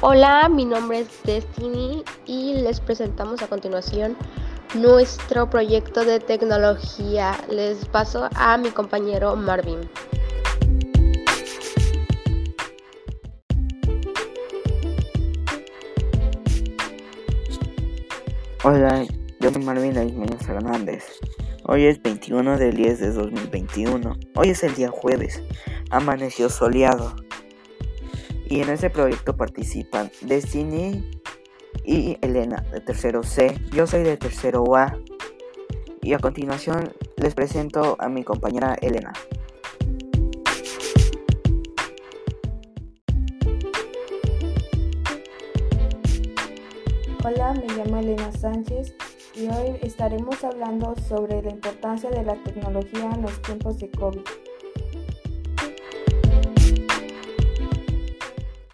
Hola, mi nombre es Destiny y les presentamos a continuación nuestro proyecto de tecnología. Les paso a mi compañero Marvin. Hola, yo soy Marvin Aismeñas Hernández. Hoy es 21 del 10 de 2021. Hoy es el día jueves. Amaneció soleado. Y en este proyecto participan Destiny y Elena de tercero C. Yo soy de tercero A. Y a continuación les presento a mi compañera Elena. Hola, me llamo Elena Sánchez y hoy estaremos hablando sobre la importancia de la tecnología en los tiempos de COVID.